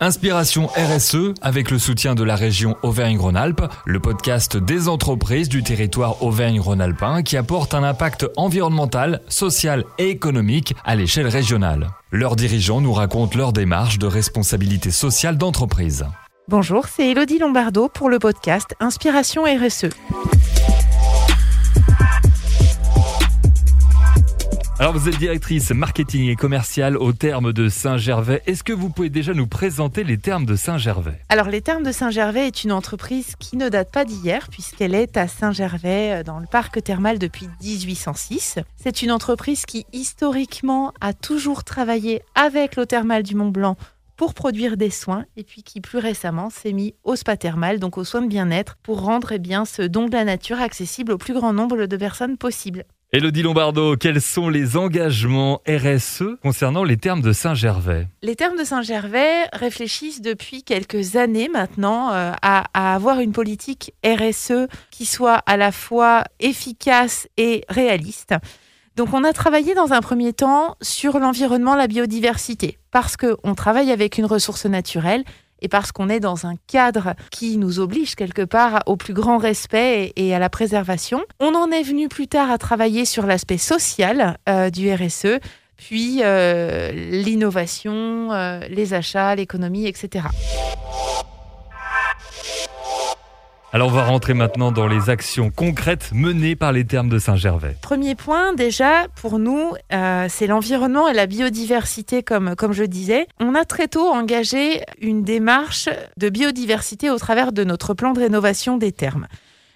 Inspiration RSE avec le soutien de la région Auvergne-Rhône-Alpes, le podcast des entreprises du territoire Auvergne-Rhône-Alpin qui apporte un impact environnemental, social et économique à l'échelle régionale. Leurs dirigeants nous racontent leur démarche de responsabilité sociale d'entreprise. Bonjour, c'est Elodie Lombardo pour le podcast Inspiration RSE. Alors vous êtes directrice marketing et commerciale au terme de Saint-Gervais. Est-ce que vous pouvez déjà nous présenter les termes de Saint-Gervais? Alors les termes de Saint-Gervais est une entreprise qui ne date pas d'hier puisqu'elle est à Saint-Gervais euh, dans le parc thermal depuis 1806. C'est une entreprise qui historiquement a toujours travaillé avec l'eau thermale du Mont Blanc pour produire des soins et puis qui plus récemment s'est mis au spa thermal, donc aux soins de bien-être, pour rendre eh bien, ce don de la nature accessible au plus grand nombre de personnes possible. Elodie Lombardo, quels sont les engagements RSE concernant les termes de Saint-Gervais? Les termes de Saint-Gervais réfléchissent depuis quelques années maintenant euh, à, à, avoir une politique RSE qui soit à la fois efficace et réaliste. Donc on a travaillé dans un premier temps sur l'environnement, la biodiversité, parce qu'on travaille avec une ressource naturelle et parce qu'on est dans un cadre qui nous oblige quelque part au plus grand respect et à la préservation. On en est venu plus tard à travailler sur l'aspect social euh, du RSE, puis euh, l'innovation, euh, les achats, l'économie, etc. Alors on va rentrer maintenant dans les actions concrètes menées par les termes de Saint-Gervais. Premier point, déjà, pour nous, euh, c'est l'environnement et la biodiversité, comme, comme je disais. On a très tôt engagé une démarche de biodiversité au travers de notre plan de rénovation des termes.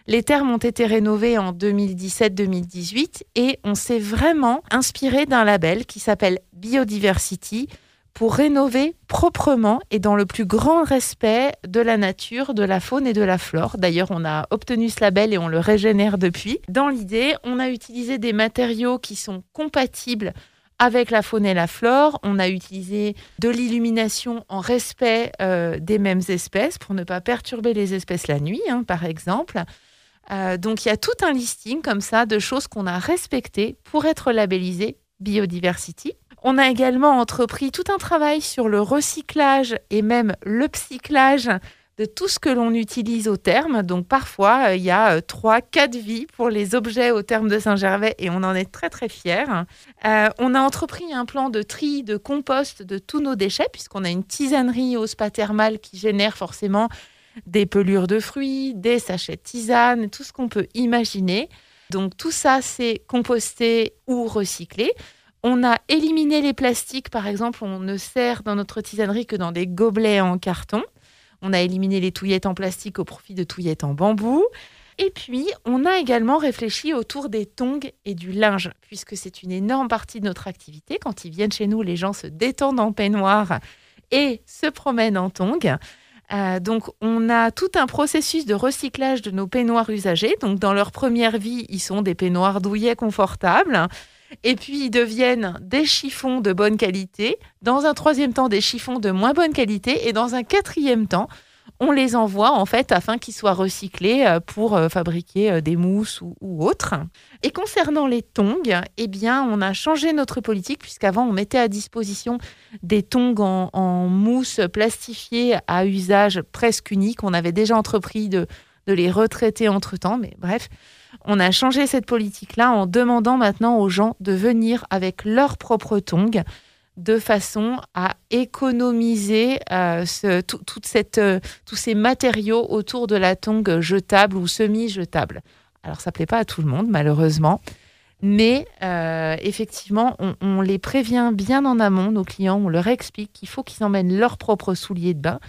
Les termes ont été rénovés en 2017-2018 et on s'est vraiment inspiré d'un label qui s'appelle Biodiversity pour rénover proprement et dans le plus grand respect de la nature, de la faune et de la flore. D'ailleurs, on a obtenu ce label et on le régénère depuis. Dans l'idée, on a utilisé des matériaux qui sont compatibles avec la faune et la flore. On a utilisé de l'illumination en respect euh, des mêmes espèces pour ne pas perturber les espèces la nuit, hein, par exemple. Euh, donc il y a tout un listing comme ça de choses qu'on a respectées pour être labellisées biodiversity. On a également entrepris tout un travail sur le recyclage et même le psyclage de tout ce que l'on utilise au terme. Donc parfois, euh, il y a euh, trois, quatre vies pour les objets au terme de Saint-Gervais et on en est très très fiers. Euh, on a entrepris un plan de tri, de compost de tous nos déchets puisqu'on a une tisanerie au spa thermal qui génère forcément des pelures de fruits, des sachets de tisane, tout ce qu'on peut imaginer. Donc tout ça, c'est composté ou recyclé. On a éliminé les plastiques, par exemple, on ne sert dans notre tisanerie que dans des gobelets en carton. On a éliminé les touillettes en plastique au profit de touillettes en bambou. Et puis, on a également réfléchi autour des tongs et du linge, puisque c'est une énorme partie de notre activité. Quand ils viennent chez nous, les gens se détendent en peignoir et se promènent en tongs. Euh, donc, on a tout un processus de recyclage de nos peignoirs usagés. Donc, dans leur première vie, ils sont des peignoirs douillets confortables. Et puis, ils deviennent des chiffons de bonne qualité. Dans un troisième temps, des chiffons de moins bonne qualité. Et dans un quatrième temps, on les envoie en fait afin qu'ils soient recyclés euh, pour euh, fabriquer euh, des mousses ou, autres. Et concernant les tongs, eh bien, on a changé notre politique puisqu'avant on mettait à disposition des tongs en, mousse plastifiée à usage presque unique. On avait déjà entrepris de, de les retraiter entre temps, mais bref. On a changé cette politique-là en demandant maintenant aux gens de venir avec leurs propres tongs de façon à économiser euh, euh, tous ces matériaux autour de la tongue jetable ou semi-jetable. Alors ça ne plaît pas à tout le monde, malheureusement. Mais euh, effectivement, on, on, les prévient bien en amont, nos clients, on leur explique qu'il faut qu'ils emmènent leurs propres souliers de bain.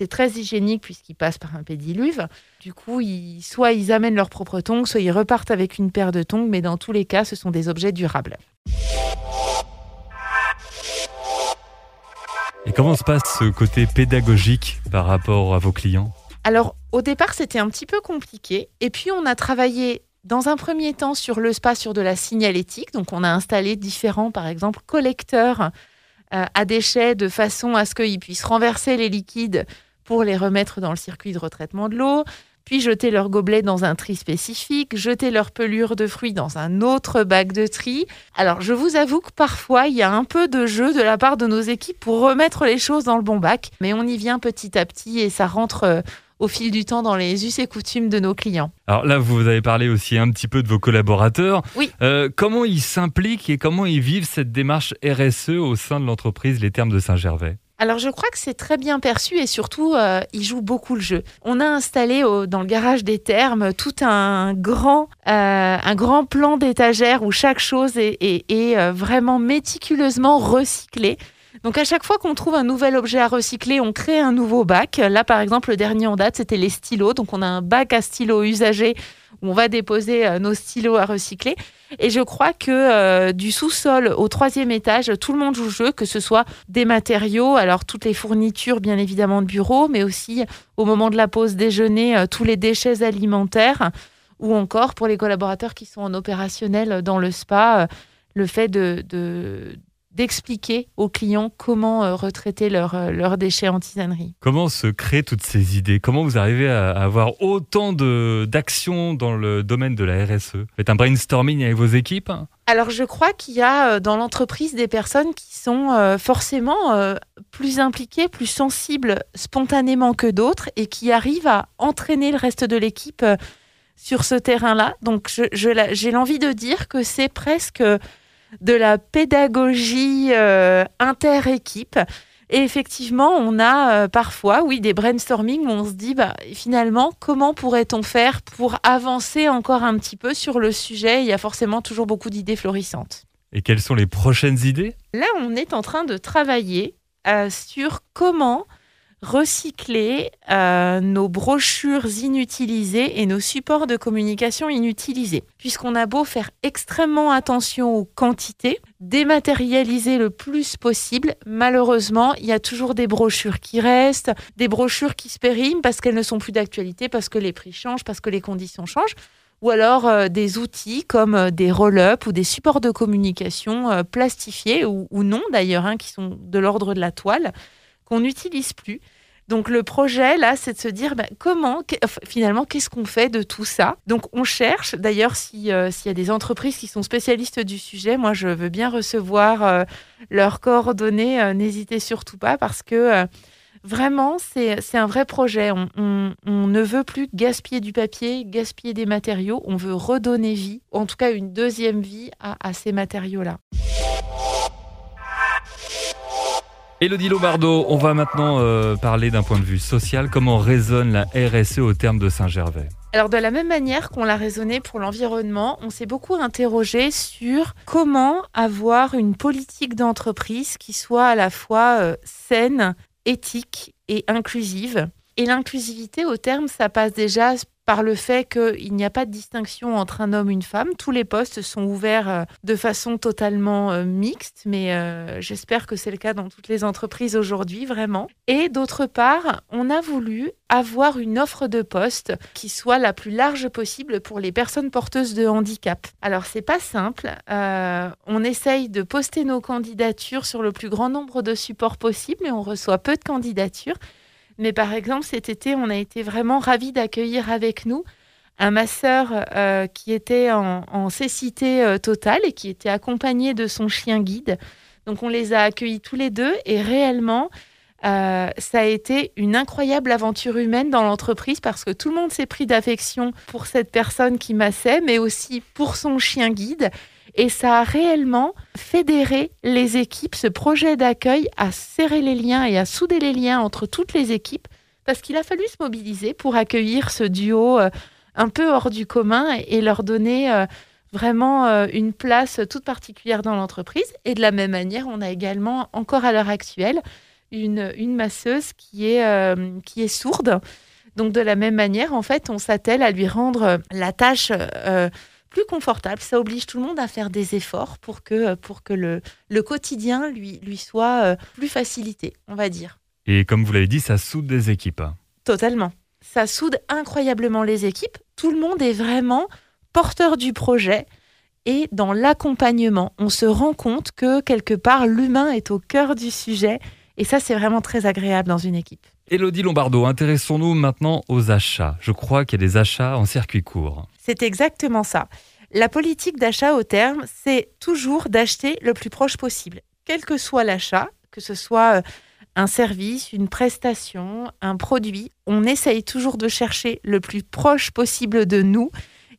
C'est très hygiénique puisqu'ils passent par un pédiluve. Du coup, ils, soit ils amènent leurs propres tongs, soit ils repartent avec une paire de tongs, mais dans tous les cas, ce sont des objets durables. Et comment se passe ce côté pédagogique par rapport à vos clients? Alors, au départ, c'était un petit peu compliqué. Et puis, on a travaillé dans un premier temps sur le spa, sur de la signalétique. Donc, on a installé différents, par exemple, collecteurs euh, à déchets de façon à ce qu'ils puissent renverser les liquides pour les remettre dans le circuit de retraitement de l'eau. puis jeter leur gobelet dans un tri spécifique, jeter leur pelure de fruits dans un autre bac de tri. Alors je vous avoue que parfois il y a un peu de jeu de la part de nos équipes pour remettre les choses dans le bon bac, mais on y vient petit à petit et ça rentre euh, au fil du temps dans les us et coutumes de nos clients. Alors là, vous avez parlé aussi un petit peu de vos collaborateurs. Oui. Euh, comment ils s'impliquent et comment ils vivent cette démarche RSE au sein de l'entreprise Les Termes de Saint-Gervais? Alors je crois que c'est très bien perçu et surtout euh, ils jouent beaucoup le jeu. On a installé dans le garage des thermes tout un grand, euh, un grand plan d'étagère où chaque chose est, est euh, vraiment méticuleusement recyclée. Donc à chaque fois qu'on trouve un nouvel objet à recycler, on crée un nouveau bac. Là par exemple le dernier en date c'était les stylos. Donc on a un bac à stylos usagés où on va déposer nos stylos à recycler. Et je crois que euh, du sous-sol au troisième étage, tout le monde joue jeu, que ce soit des matériaux, alors toutes les fournitures bien évidemment de bureau, mais aussi au moment de la pause déjeuner, euh, tous les déchets alimentaires, ou encore pour les collaborateurs qui sont en opérationnel dans le spa, euh, le fait de, d'expliquer aux clients comment euh, retraiter euh, leurs déchets en tisanerie. Comment se créent toutes ces idées? Comment vous arrivez à avoir autant d'actions dans le domaine de la RSE Vous faites un brainstorming avec vos équipes? Alors je crois qu'il y a euh, dans l'entreprise des personnes qui sont forcément plus impliquées, plus sensibles spontanément que d'autres et qui arrivent à entraîner le reste de l'équipe sur ce terrain-là. Donc j'ai l'envie de dire que c'est presque de la pédagogie euh, inter-équipe. Et effectivement, on a euh, parfois, oui, des brainstorming où on se dit, bah, finalement, comment pourrait-on faire pour avancer encore un petit peu sur le sujet? Il y a forcément toujours beaucoup d'idées florissantes. Et quelles sont les prochaines idées? Là, on est en train de travailler euh, sur comment recycler euh, nos brochures inutilisées et nos supports de communication inutilisés. Puisqu'on a beau faire extrêmement attention aux quantités, dématérialiser le plus possible, malheureusement, il y a toujours des brochures qui restent, des brochures qui se périment parce qu'elles ne sont plus d'actualité, parce que les prix changent, parce que les conditions changent ou alors euh, des outils comme euh, des roll-up ou des supports de communication plastifiés ou, non d'ailleurs, hein, qui sont de l'ordre de la toile, qu'on n'utilise plus. Donc le projet, là, c'est de se dire bah, comment, finalement, qu'est-ce qu'on fait de tout ça? Donc on cherche, d'ailleurs, euh, s'il y a des entreprises qui sont spécialistes du sujet, moi, je veux bien recevoir euh, leurs coordonnées, euh, n'hésitez surtout pas, parce que vraiment, c'est un vrai projet. On, ne veut plus gaspiller du papier, gaspiller des matériaux, on veut redonner vie, en tout cas une deuxième vie à ces matériaux-là. Elodie Lombardo, on va maintenant euh, parler d'un point de vue social. Comment résonne la RSE au terme de Saint-Gervais? Alors de la même manière qu'on l'a raisonné pour l'environnement, on s'est beaucoup interrogé sur comment avoir une politique d'entreprise qui soit à la fois euh, saine, éthique et inclusive. Et l'inclusivité au terme, ça passe déjà par le fait qu'il n'y a pas de distinction entre un homme et une femme. Tous les postes sont ouverts euh, de façon totalement euh, mixte, mais euh, j'espère que c'est le cas dans toutes les entreprises aujourd'hui, vraiment. Et d'autre part, on a voulu avoir une offre de poste qui soit la plus large possible pour les personnes porteuses de handicap. Alors c'est pas simple. on essaye de poster nos candidatures sur le plus grand nombre de supports possible, mais on reçoit peu de candidatures. Mais par exemple, cet été, on a été vraiment ravis d'accueillir avec nous un masseur euh, qui était en, cécité euh, totale et qui était accompagné de son chien guide. Donc on les a accueillis tous les deux et réellement, euh, ça a été une incroyable aventure humaine dans l'entreprise parce que tout le monde s'est pris d'affection pour cette personne qui massait, mais aussi pour son chien guide. Et ça a réellement fédéré les équipes. Ce projet d'accueil a serré les liens et a soudé les liens entre toutes les équipes parce qu'il a fallu se mobiliser pour accueillir ce duo euh, un peu hors du commun et leur donner euh, vraiment euh, une place toute particulière dans l'entreprise. Et de la même manière, on a également, encore à l'heure actuelle, une, une masseuse qui est, qui est sourde. Donc de la même manière, en fait, on s'attelle à lui rendre la tâche plus confortable. Ça oblige tout le monde à faire des efforts pour que, pour que le, le quotidien lui, lui soit euh, plus facilité, on va dire. Et comme vous l'avez dit, ça soude des équipes. Totalement. Ça soude incroyablement les équipes. Tout le monde est vraiment porteur du projet et dans l'accompagnement. On se rend compte que quelque part, l'humain est au cœur du sujet Et ça, c'est vraiment très agréable dans une équipe. Elodie Lombardo, intéressons-nous maintenant aux achats. Je crois qu'il y a des achats en circuit court. C'est exactement ça. La politique d'achat au terme, c'est toujours d'acheter le plus proche possible, quel que soit l'achat, que ce soit euh, un service, une prestation, un produit. On essaye toujours de chercher le plus proche possible de nous.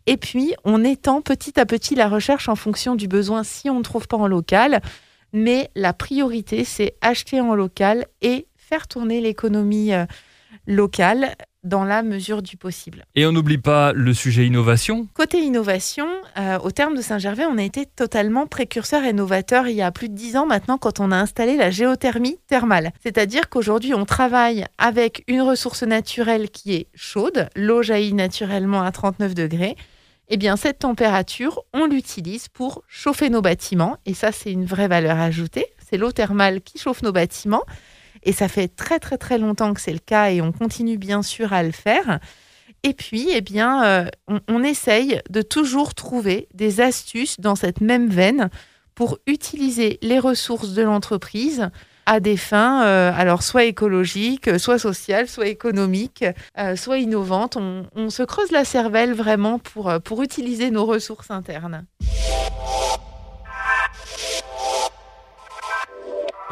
Et puis, on étend petit à petit la recherche en fonction du besoin si on ne trouve pas en local. Mais la priorité, c'est acheter en local et faire tourner l'économie euh, locale dans la mesure du possible. Et on n'oublie pas le sujet innovation Côté innovation, euh, au terme de Saint-Gervais, on a été totalement précurseur et novateur il y a plus de dix ans maintenant quand on a installé la géothermie thermale. C'est-à-dire qu'aujourd'hui, on travaille avec une ressource naturelle qui est chaude, l'eau jaillit naturellement à 39 degrés. Eh bien, cette température, on l'utilise pour chauffer nos bâtiments. Et ça, c'est une vraie valeur ajoutée. C'est l'eau thermale qui chauffe nos bâtiments. Et ça fait très très très longtemps que c'est le cas et on continue bien sûr à le faire. Et puis, eh bien, euh, on, essaye de toujours trouver des astuces dans cette même veine pour utiliser les ressources de l'entreprise à des fins, euh, alors soit écologiques, soit sociales, soit économiques, euh, soit innovantes. On, on, se creuse la cervelle vraiment pour, pour utiliser nos ressources internes.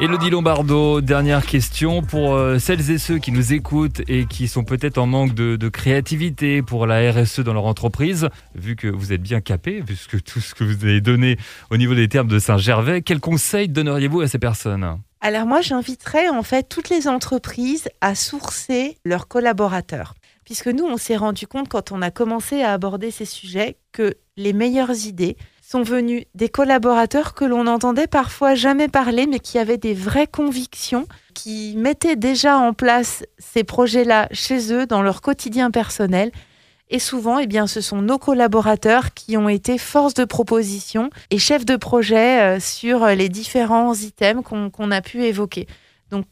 Elodie Lombardo, dernière question pour euh, celles et ceux qui nous écoutent et qui sont peut-être en manque de, créativité pour la RSE dans leur entreprise. Vu que vous êtes bien capé, puisque tout ce que vous avez donné au niveau des termes de Saint-Gervais, quels conseils donneriez-vous à ces personnes? Alors moi, j'inviterais en fait toutes les entreprises à sourcer leurs collaborateurs. Puisque nous, on s'est rendu compte quand on a commencé à aborder ces sujets que les meilleures idées, sont venus des collaborateurs que l'on n'entendait parfois jamais parler, mais qui avaient des vraies convictions, qui mettaient déjà en place ces projets-là chez eux, dans leur quotidien personnel. Et souvent, eh bien, ce sont nos collaborateurs qui ont été force de proposition et chefs de projet euh, sur les différents items qu'on a pu évoquer. Donc,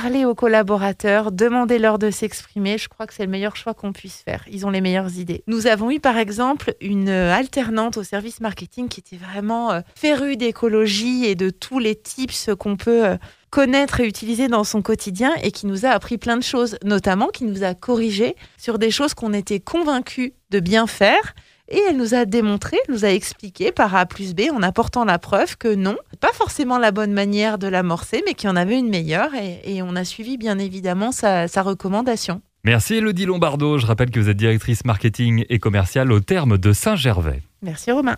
parler aux collaborateurs, demander leur de s'exprimer, je crois que c'est le meilleur choix qu'on puisse faire. Ils ont les meilleures idées. Nous avons eu par exemple une alternante au service marketing qui était vraiment euh, férue d'écologie et de tous les tips qu'on peut euh, connaître et utiliser dans son quotidien et qui nous a appris plein de choses, notamment qui nous a corrigé sur des choses qu'on était convaincus de bien faire et elle nous a démontré, nous a expliqué par A plus B en apportant la preuve que non, pas forcément la bonne manière de l'amorcer, mais qu'il y en avait une meilleure. Et, on a suivi bien évidemment sa, sa recommandation. Merci Elodie Lombardo. Je rappelle que vous êtes directrice marketing et commerciale au terme de Saint-Gervais. Merci Romain.